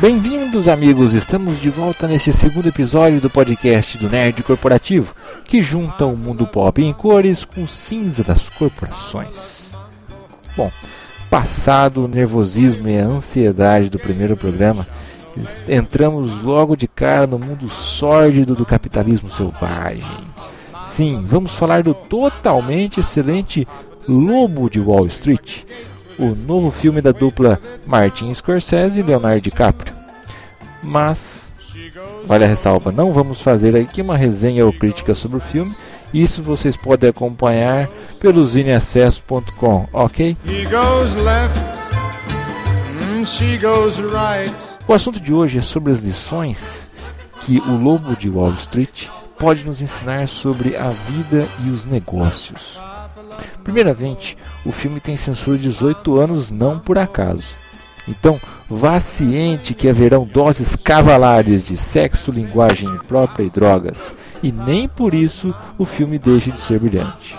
Bem-vindos, amigos! Estamos de volta neste segundo episódio do podcast do Nerd Corporativo, que junta o mundo pop em cores com cinza das corporações. Bom, passado o nervosismo e a ansiedade do primeiro programa, entramos logo de cara no mundo sórdido do capitalismo selvagem. Sim, vamos falar do totalmente excelente Lobo de Wall Street, o novo filme da dupla Martin Scorsese e Leonardo DiCaprio. Mas, vale a ressalva, não vamos fazer aqui uma resenha ou crítica sobre o filme. Isso vocês podem acompanhar pelo zineacesso.com, ok? O assunto de hoje é sobre as lições que o Lobo de Wall Street pode nos ensinar sobre a vida e os negócios. Primeiramente, o filme tem censura de 18 anos não por acaso. Então, vá ciente que haverão doses cavalares de sexo, linguagem própria e drogas, e nem por isso o filme deixa de ser brilhante.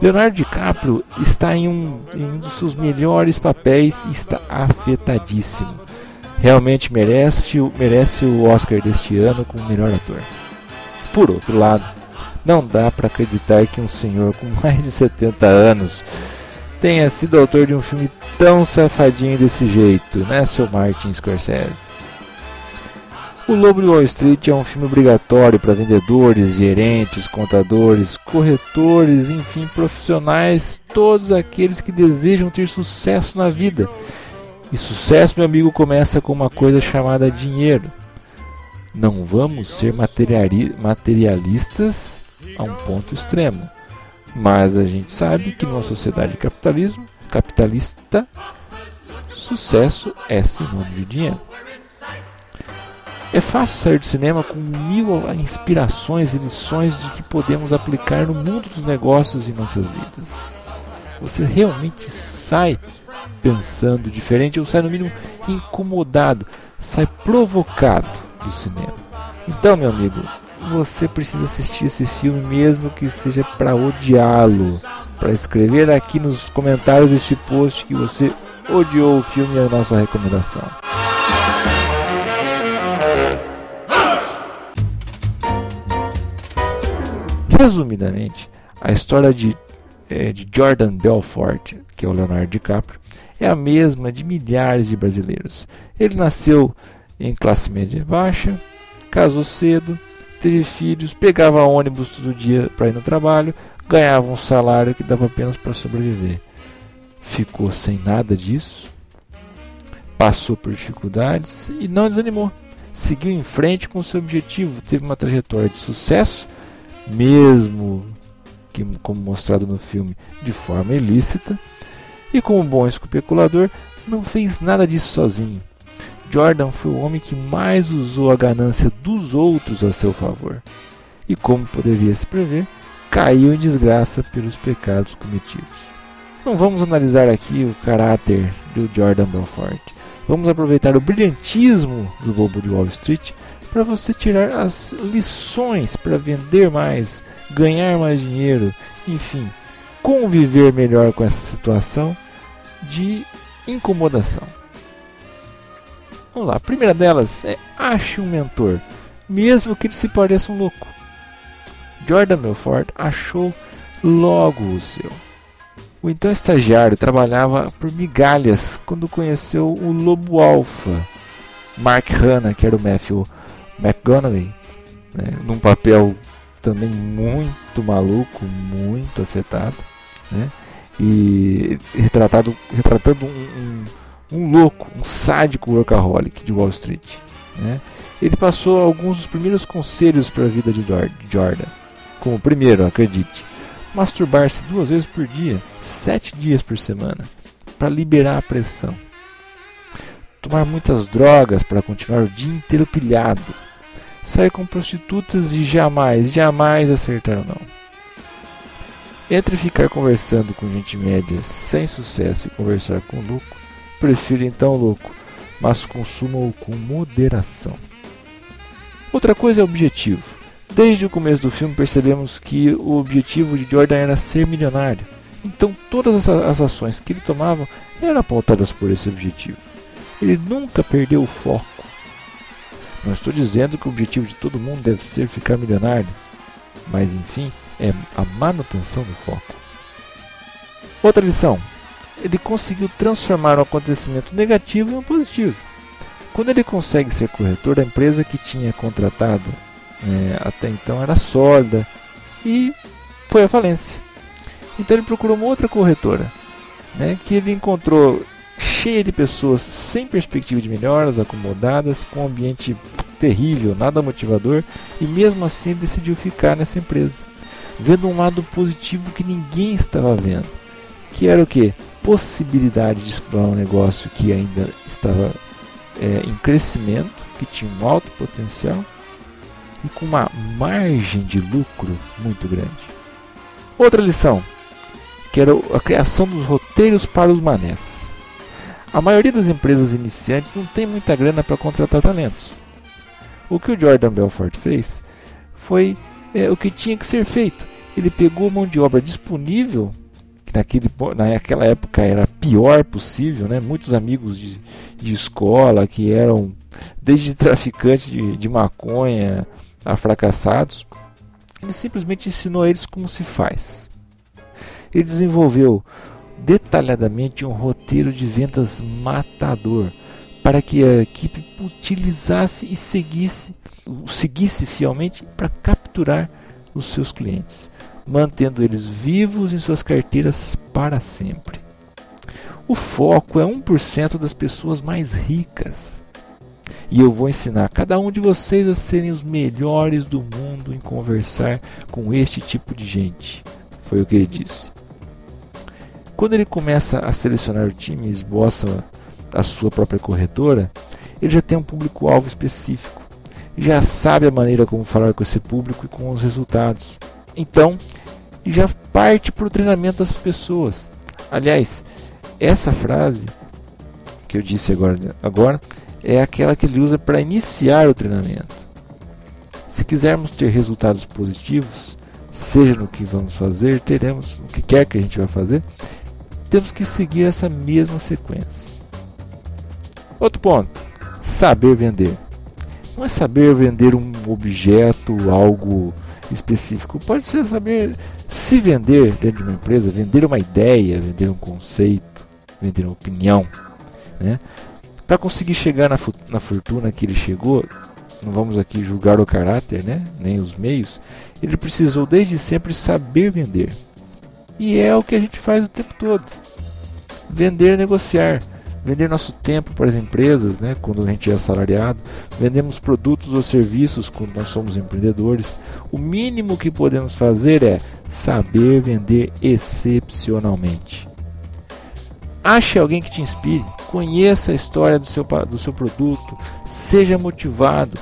Leonardo DiCaprio está em um, em um dos seus melhores papéis e está afetadíssimo. Realmente merece, merece o Oscar deste ano como melhor ator. Por outro lado, não dá para acreditar que um senhor com mais de 70 anos tenha sido autor de um filme tão safadinho desse jeito, né, seu Martin Scorsese? O Lobo de Wall Street é um filme obrigatório para vendedores, gerentes, contadores, corretores, enfim, profissionais, todos aqueles que desejam ter sucesso na vida. E sucesso, meu amigo, começa com uma coisa chamada dinheiro. Não vamos ser materialistas a um ponto extremo. Mas a gente sabe que numa sociedade capitalismo, capitalista, sucesso é sinônimo de dinheiro. É fácil sair do cinema com mil inspirações e lições de que podemos aplicar no mundo dos negócios e nossas vidas. Você realmente sai pensando diferente ou sai no mínimo incomodado, sai provocado do cinema. Então, meu amigo, você precisa assistir esse filme mesmo que seja para odiá-lo. Para escrever aqui nos comentários deste post que você odiou o filme e a nossa recomendação. Resumidamente, a história de, é, de Jordan Belfort, que é o Leonardo DiCaprio, é a mesma de milhares de brasileiros. Ele nasceu em classe média baixa, casou cedo, teve filhos, pegava ônibus todo dia para ir no trabalho, ganhava um salário que dava apenas para sobreviver. Ficou sem nada disso, passou por dificuldades e não desanimou. Seguiu em frente com seu objetivo, teve uma trajetória de sucesso, mesmo que, como mostrado no filme, de forma ilícita, e como bom especulador, não fez nada disso sozinho. Jordan foi o homem que mais usou a ganância dos outros a seu favor. E como poderia se prever, caiu em desgraça pelos pecados cometidos. Não vamos analisar aqui o caráter do Jordan Belfort. Vamos aproveitar o brilhantismo do Lobo de Wall Street para você tirar as lições para vender mais, ganhar mais dinheiro, enfim, conviver melhor com essa situação de incomodação. Vamos lá, a primeira delas é ache um mentor, mesmo que ele se pareça um louco. Jordan Belfort achou logo o seu. O então estagiário trabalhava por migalhas quando conheceu o lobo alfa, Mark Hanna, que era o Matthew McGonaghy, né, num papel também muito maluco, muito afetado, né, e retratado, retratando um, um um louco, um sádico workaholic de Wall Street. Né? Ele passou alguns dos primeiros conselhos para a vida de Jordan. Como primeiro, acredite, masturbar-se duas vezes por dia, sete dias por semana, para liberar a pressão. Tomar muitas drogas para continuar o dia inteiro pilhado. Sair com prostitutas e jamais, jamais acertar o não. Entre ficar conversando com gente média sem sucesso e conversar com louco, Prefiro então louco, mas consuma-o com moderação. Outra coisa é o objetivo. Desde o começo do filme percebemos que o objetivo de Jordan era ser milionário. Então todas as ações que ele tomava eram apontadas por esse objetivo. Ele nunca perdeu o foco. Não estou dizendo que o objetivo de todo mundo deve ser ficar milionário, mas enfim, é a manutenção do foco. Outra lição: ele conseguiu transformar um acontecimento negativo em um positivo. Quando ele consegue ser corretor, da empresa que tinha contratado é, até então era sólida e foi à falência. Então ele procurou uma outra corretora, né, que ele encontrou cheia de pessoas sem perspectiva de melhoras, acomodadas, com um ambiente terrível, nada motivador, e mesmo assim decidiu ficar nessa empresa, vendo um lado positivo que ninguém estava vendo, que era o que? Possibilidade de explorar um negócio que ainda estava é, em crescimento, que tinha um alto potencial e com uma margem de lucro muito grande. Outra lição, que era a criação dos roteiros para os manés. A maioria das empresas iniciantes não tem muita grana para contratar talentos. O que o Jordan Belfort fez foi é, o que tinha que ser feito. Ele pegou mão de obra disponível, que naquele, naquela época era pior possível, né? muitos amigos de, de escola que eram desde traficantes de, de maconha a fracassados. Ele simplesmente ensinou a eles como se faz. Ele desenvolveu detalhadamente um roteiro de vendas matador para que a equipe utilizasse e seguisse, seguisse fielmente para capturar os seus clientes, mantendo eles vivos em suas carteiras para sempre. O foco é 1% das pessoas mais ricas. E eu vou ensinar cada um de vocês a serem os melhores do mundo em conversar com este tipo de gente. Foi o que ele disse. Quando ele começa a selecionar o time e esboça a sua própria corretora, ele já tem um público-alvo específico. Já sabe a maneira como falar com esse público e com os resultados. Então, já parte para o treinamento dessas pessoas. Aliás, essa frase que eu disse agora, agora é aquela que ele usa para iniciar o treinamento. Se quisermos ter resultados positivos, seja no que vamos fazer, teremos o que quer que a gente vai fazer, temos que seguir essa mesma sequência. Outro ponto: saber vender. Não é saber vender um objeto, algo específico. Pode ser saber se vender dentro de uma empresa, vender uma ideia, vender um conceito, vender uma opinião. Né? Para conseguir chegar na, na fortuna que ele chegou, não vamos aqui julgar o caráter, né? nem os meios, ele precisou desde sempre saber vender. E é o que a gente faz o tempo todo. Vender, negociar. Vender nosso tempo para as empresas, né, quando a gente é assalariado. Vendemos produtos ou serviços quando nós somos empreendedores. O mínimo que podemos fazer é saber vender excepcionalmente. Ache alguém que te inspire. Conheça a história do seu, do seu produto. Seja motivado.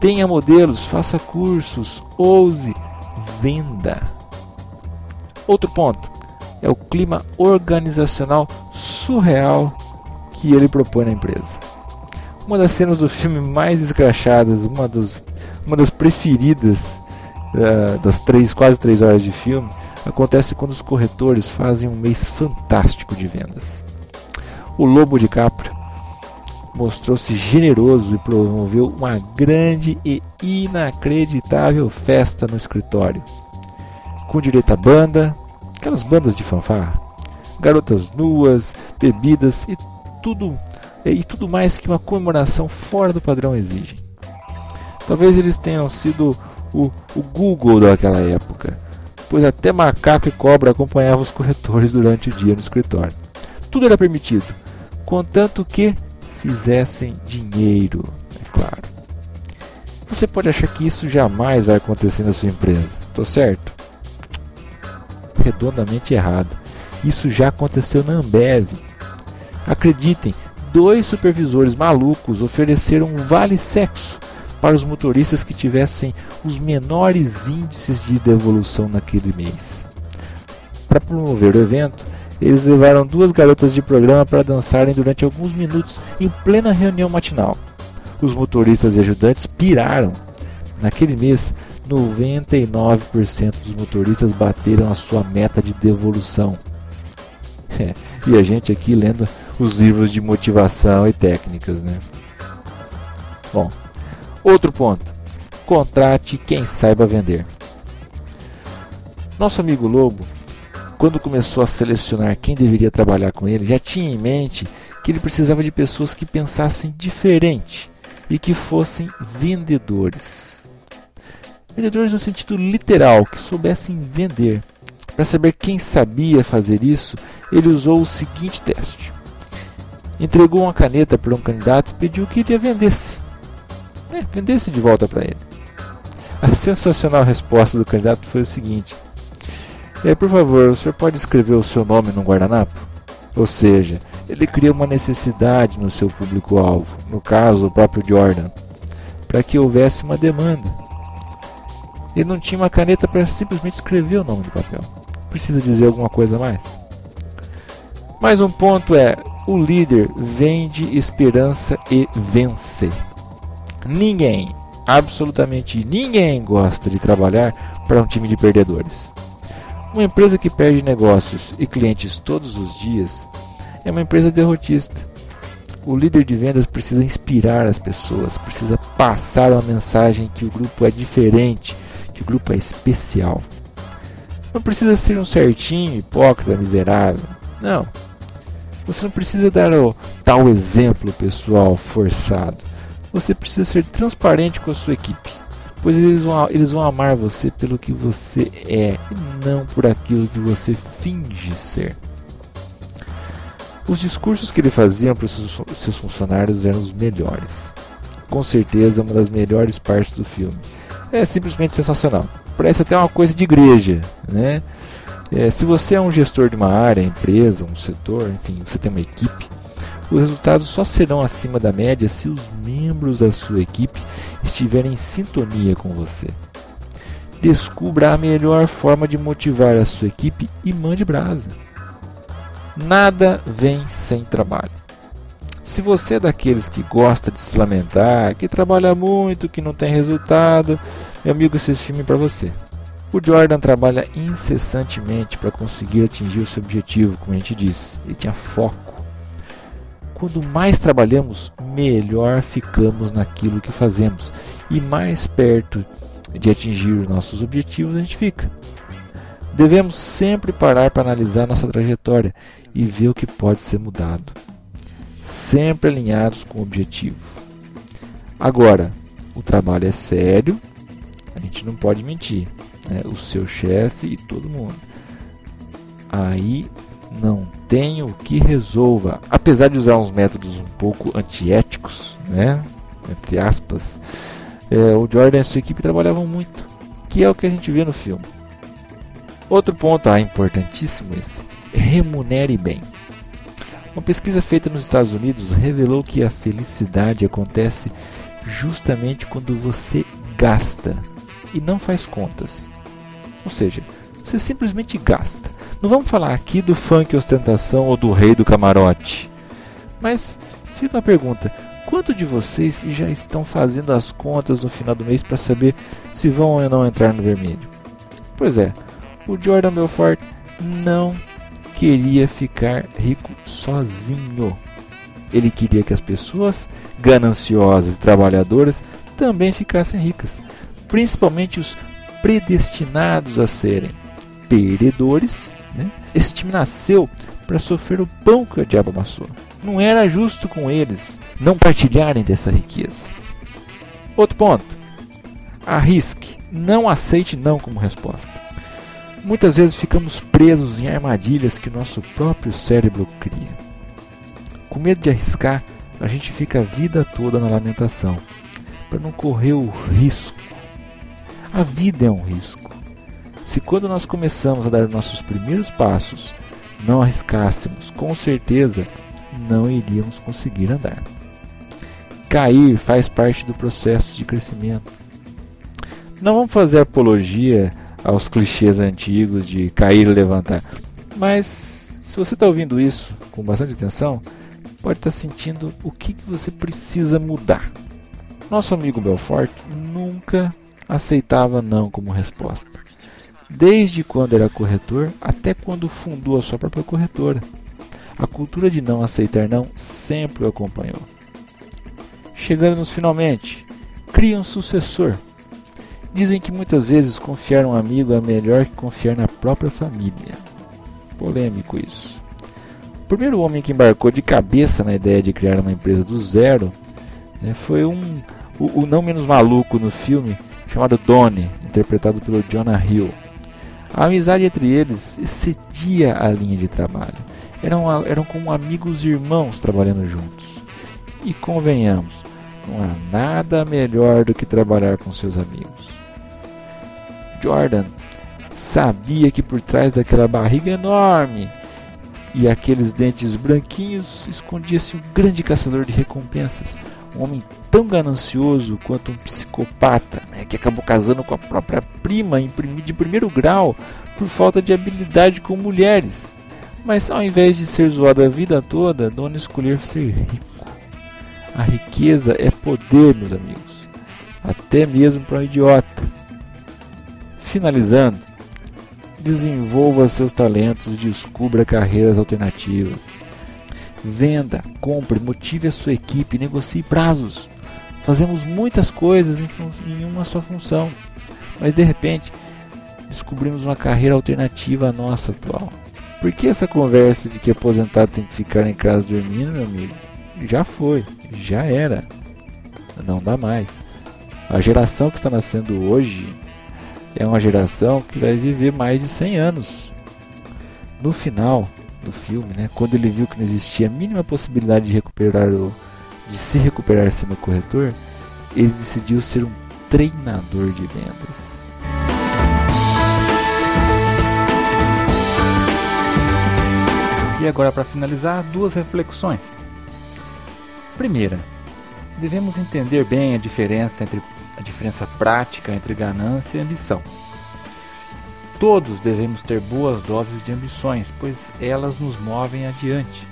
Tenha modelos. Faça cursos. Ouse. Venda. Outro ponto é o clima organizacional surreal que ele propõe na empresa. Uma das cenas do filme mais escrachadas, uma das, uma das preferidas uh, das três, quase três horas de filme, acontece quando os corretores fazem um mês fantástico de vendas. O Lobo de Capra mostrou-se generoso e promoveu uma grande e inacreditável festa no escritório, com direito banda, aquelas bandas de fanfarra, garotas nuas, bebidas e tudo e tudo mais que uma comemoração fora do padrão exige. Talvez eles tenham sido o, o Google daquela época, pois até macaco e cobra acompanhavam os corretores durante o dia no escritório. Tudo era permitido, contanto que fizessem dinheiro, é claro. Você pode achar que isso jamais vai acontecer na sua empresa, estou certo? redondamente errado. Isso já aconteceu na Ambev. Acreditem, dois supervisores malucos ofereceram um vale sexo para os motoristas que tivessem os menores índices de devolução naquele mês. Para promover o evento, eles levaram duas garotas de programa para dançarem durante alguns minutos em plena reunião matinal. Os motoristas e ajudantes piraram. Naquele mês, 99% dos motoristas bateram a sua meta de devolução. É, e a gente aqui lendo os livros de motivação e técnicas, né? Bom, outro ponto: contrate quem saiba vender. Nosso amigo Lobo, quando começou a selecionar quem deveria trabalhar com ele, já tinha em mente que ele precisava de pessoas que pensassem diferente e que fossem vendedores. Vendedores no sentido literal, que soubessem vender. Para saber quem sabia fazer isso, ele usou o seguinte teste. Entregou uma caneta para um candidato e pediu que ele a vendesse. É, vendesse de volta para ele. A sensacional resposta do candidato foi o seguinte: é, Por favor, o senhor pode escrever o seu nome no guardanapo? Ou seja, ele cria uma necessidade no seu público-alvo, no caso o próprio Jordan, para que houvesse uma demanda. Ele não tinha uma caneta para simplesmente escrever o nome do papel. Precisa dizer alguma coisa mais? Mais um ponto é: o líder vende esperança e vence. Ninguém, absolutamente ninguém gosta de trabalhar para um time de perdedores. Uma empresa que perde negócios e clientes todos os dias é uma empresa derrotista. O líder de vendas precisa inspirar as pessoas, precisa passar uma mensagem que o grupo é diferente, que o grupo é especial. Não precisa ser um certinho, hipócrita, miserável. Não. Você não precisa dar o tal exemplo pessoal forçado. Você precisa ser transparente com a sua equipe, pois eles vão, eles vão amar você pelo que você é e não por aquilo que você finge ser. Os discursos que ele fazia para os seus funcionários eram os melhores. Com certeza, uma das melhores partes do filme. É simplesmente sensacional. Parece até uma coisa de igreja, né? É, se você é um gestor de uma área, empresa, um setor, enfim, você tem uma equipe, os resultados só serão acima da média se os membros da sua equipe estiverem em sintonia com você. Descubra a melhor forma de motivar a sua equipe e mande brasa. Nada vem sem trabalho. Se você é daqueles que gosta de se lamentar, que trabalha muito, que não tem resultado, meu amigo, esse filme é para você. O Jordan trabalha incessantemente para conseguir atingir o seu objetivo, como a gente disse. Ele tinha foco. Quando mais trabalhamos, melhor ficamos naquilo que fazemos e mais perto de atingir os nossos objetivos a gente fica. Devemos sempre parar para analisar nossa trajetória e ver o que pode ser mudado, sempre alinhados com o objetivo. Agora, o trabalho é sério, a gente não pode mentir, né? o seu chefe e todo mundo. Aí não tem o que resolva, apesar de usar uns métodos um pouco antiéticos, né? entre aspas, é, o Jordan e sua equipe trabalhavam muito, que é o que a gente vê no filme. Outro ponto ah, importantíssimo esse, remunere bem. Uma pesquisa feita nos Estados Unidos revelou que a felicidade acontece justamente quando você gasta e não faz contas. Ou seja, você simplesmente gasta. Não vamos falar aqui do funk ostentação ou do rei do camarote. Mas fica uma pergunta: quanto de vocês já estão fazendo as contas no final do mês para saber se vão ou não entrar no vermelho? Pois é, o Jordan Belfort não queria ficar rico sozinho. Ele queria que as pessoas gananciosas e trabalhadoras também ficassem ricas, principalmente os predestinados a serem perdedores. Né? Esse time nasceu para sofrer o pão que o diabo amassou. Não era justo com eles não partilharem dessa riqueza. Outro ponto: arrisque, não aceite não como resposta. Muitas vezes ficamos presos em armadilhas que nosso próprio cérebro cria. Com medo de arriscar, a gente fica a vida toda na lamentação, para não correr o risco. A vida é um risco. Se quando nós começamos a dar nossos primeiros passos, não arriscássemos, com certeza não iríamos conseguir andar. Cair faz parte do processo de crescimento. Não vamos fazer apologia aos clichês antigos de cair e levantar. Mas se você está ouvindo isso com bastante atenção, pode estar tá sentindo o que, que você precisa mudar. Nosso amigo Belfort nunca aceitava não como resposta. Desde quando era corretor até quando fundou a sua própria corretora. A cultura de não aceitar não sempre o acompanhou. Chegando-nos finalmente, cria um sucessor. Dizem que muitas vezes confiar um amigo é melhor que confiar na própria família. Polêmico isso. O primeiro homem que embarcou de cabeça na ideia de criar uma empresa do zero né, foi um, o, o, não menos maluco no filme, chamado Donnie, interpretado pelo Jonah Hill. A amizade entre eles excedia a linha de trabalho. Eram, eram como amigos e irmãos trabalhando juntos. E convenhamos, não há nada melhor do que trabalhar com seus amigos. Jordan sabia que por trás daquela barriga enorme e aqueles dentes branquinhos escondia-se um grande caçador de recompensas, um homem tão ganancioso quanto um psicopata, né, que acabou casando com a própria prima de primeiro grau por falta de habilidade com mulheres. Mas ao invés de ser zoado a vida toda, Dona escolher ser rico. A riqueza é poder, meus amigos, até mesmo para um idiota. Finalizando, desenvolva seus talentos e descubra carreiras alternativas. Venda, compre, motive a sua equipe, negocie prazos. Fazemos muitas coisas em, em uma só função, mas de repente descobrimos uma carreira alternativa à nossa atual. Por que essa conversa de que aposentado tem que ficar em casa dormindo, meu amigo? Já foi, já era. Não dá mais. A geração que está nascendo hoje é uma geração que vai viver mais de 100 anos. No final, do filme, né? Quando ele viu que não existia a mínima possibilidade de recuperar o, de se recuperar sendo corretor, ele decidiu ser um treinador de vendas. E agora para finalizar, duas reflexões. Primeira, devemos entender bem a diferença entre a diferença prática entre ganância e ambição. Todos devemos ter boas doses de ambições, pois elas nos movem adiante,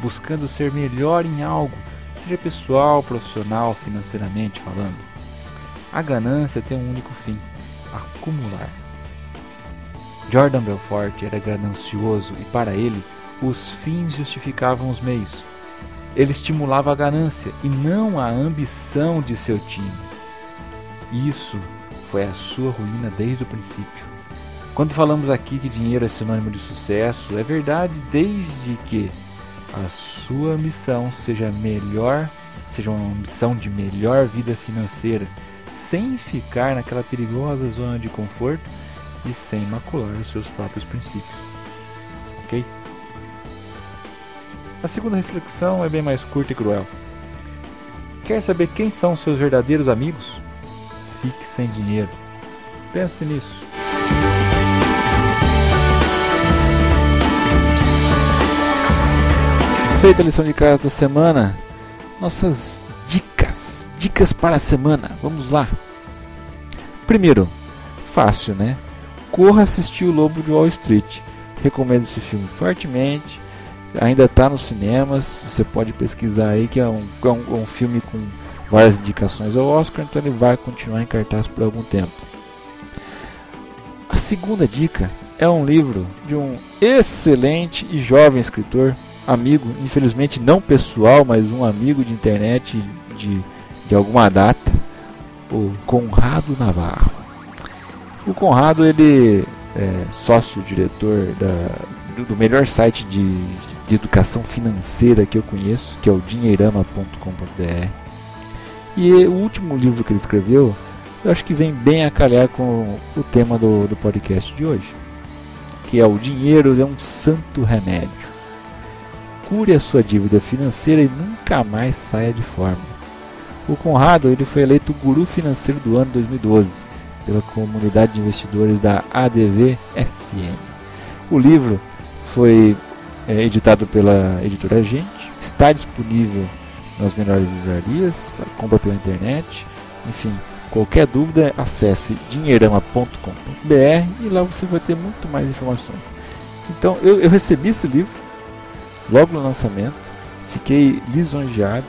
buscando ser melhor em algo, seja pessoal, profissional, financeiramente falando. A ganância tem um único fim: acumular. Jordan Belfort era ganancioso e para ele os fins justificavam os meios. Ele estimulava a ganância e não a ambição de seu time. Isso foi a sua ruína desde o princípio. Quando falamos aqui que dinheiro é sinônimo de sucesso, é verdade desde que a sua missão seja melhor, seja uma missão de melhor vida financeira, sem ficar naquela perigosa zona de conforto e sem macular os seus próprios princípios. Ok? A segunda reflexão é bem mais curta e cruel. Quer saber quem são seus verdadeiros amigos? Fique sem dinheiro. Pense nisso. Feita a lição de casa da semana, nossas dicas, dicas para a semana. Vamos lá. Primeiro, fácil, né? Corra assistir o Lobo de Wall Street. Recomendo esse filme fortemente. Ainda está nos cinemas. Você pode pesquisar aí que é um, é um, é um filme com várias indicações ao Oscar, então ele vai continuar em cartaz por algum tempo. A segunda dica é um livro de um excelente e jovem escritor amigo, infelizmente não pessoal, mas um amigo de internet de, de alguma data, o Conrado Navarro. O Conrado ele é sócio-diretor do, do, melhor site de, de educação financeira que eu conheço, que é o dinheirama.com.br. E o último livro que ele escreveu, eu acho que vem bem a calhar com o tema do, do podcast de hoje, que é o dinheiro é um santo remédio cure a sua dívida financeira e nunca mais saia de forma. O Conrado ele foi eleito Guru Financeiro do ano 2012 pela comunidade de investidores da ADV FM. O livro foi é, editado pela editora Gente, está disponível nas melhores livrarias, compra pela internet, enfim, qualquer dúvida acesse dinheirama.com.br e lá você vai ter muito mais informações. Então eu, eu recebi esse livro logo no lançamento. Fiquei lisonjeado.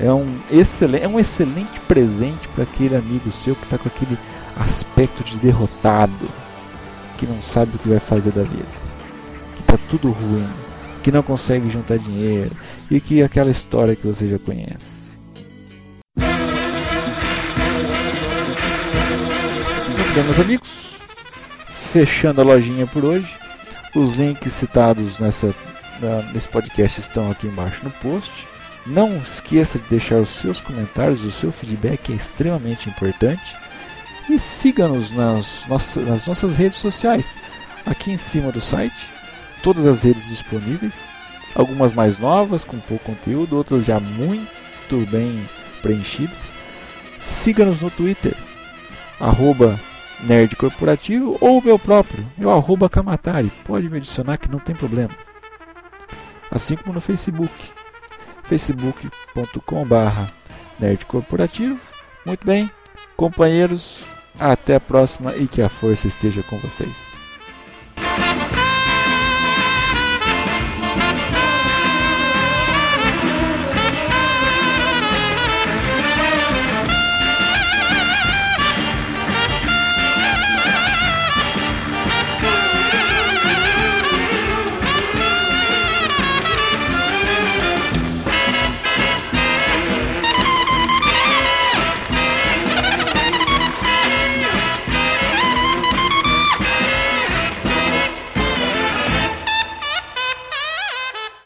É um excelente, é um excelente presente para aquele amigo seu que está com aquele aspecto de derrotado, que não sabe o que vai fazer da vida, que está tudo ruim. que não consegue juntar dinheiro e que aquela história que você já conhece. Muito bem, meus amigos, fechando a lojinha por hoje. Os links citados nessa, nesse podcast estão aqui embaixo no post. Não esqueça de deixar os seus comentários, o seu feedback é extremamente importante. E siga-nos nas, nas nossas redes sociais, aqui em cima do site, todas as redes disponíveis, algumas mais novas, com pouco conteúdo, outras já muito bem preenchidas. Siga-nos no Twitter, arroba Nerd Corporativo ou meu próprio, meu arroba Kamatari. Pode me adicionar que não tem problema. Assim como no Facebook, facebook.com.br Nerd Corporativo. Muito bem, companheiros, até a próxima e que a força esteja com vocês.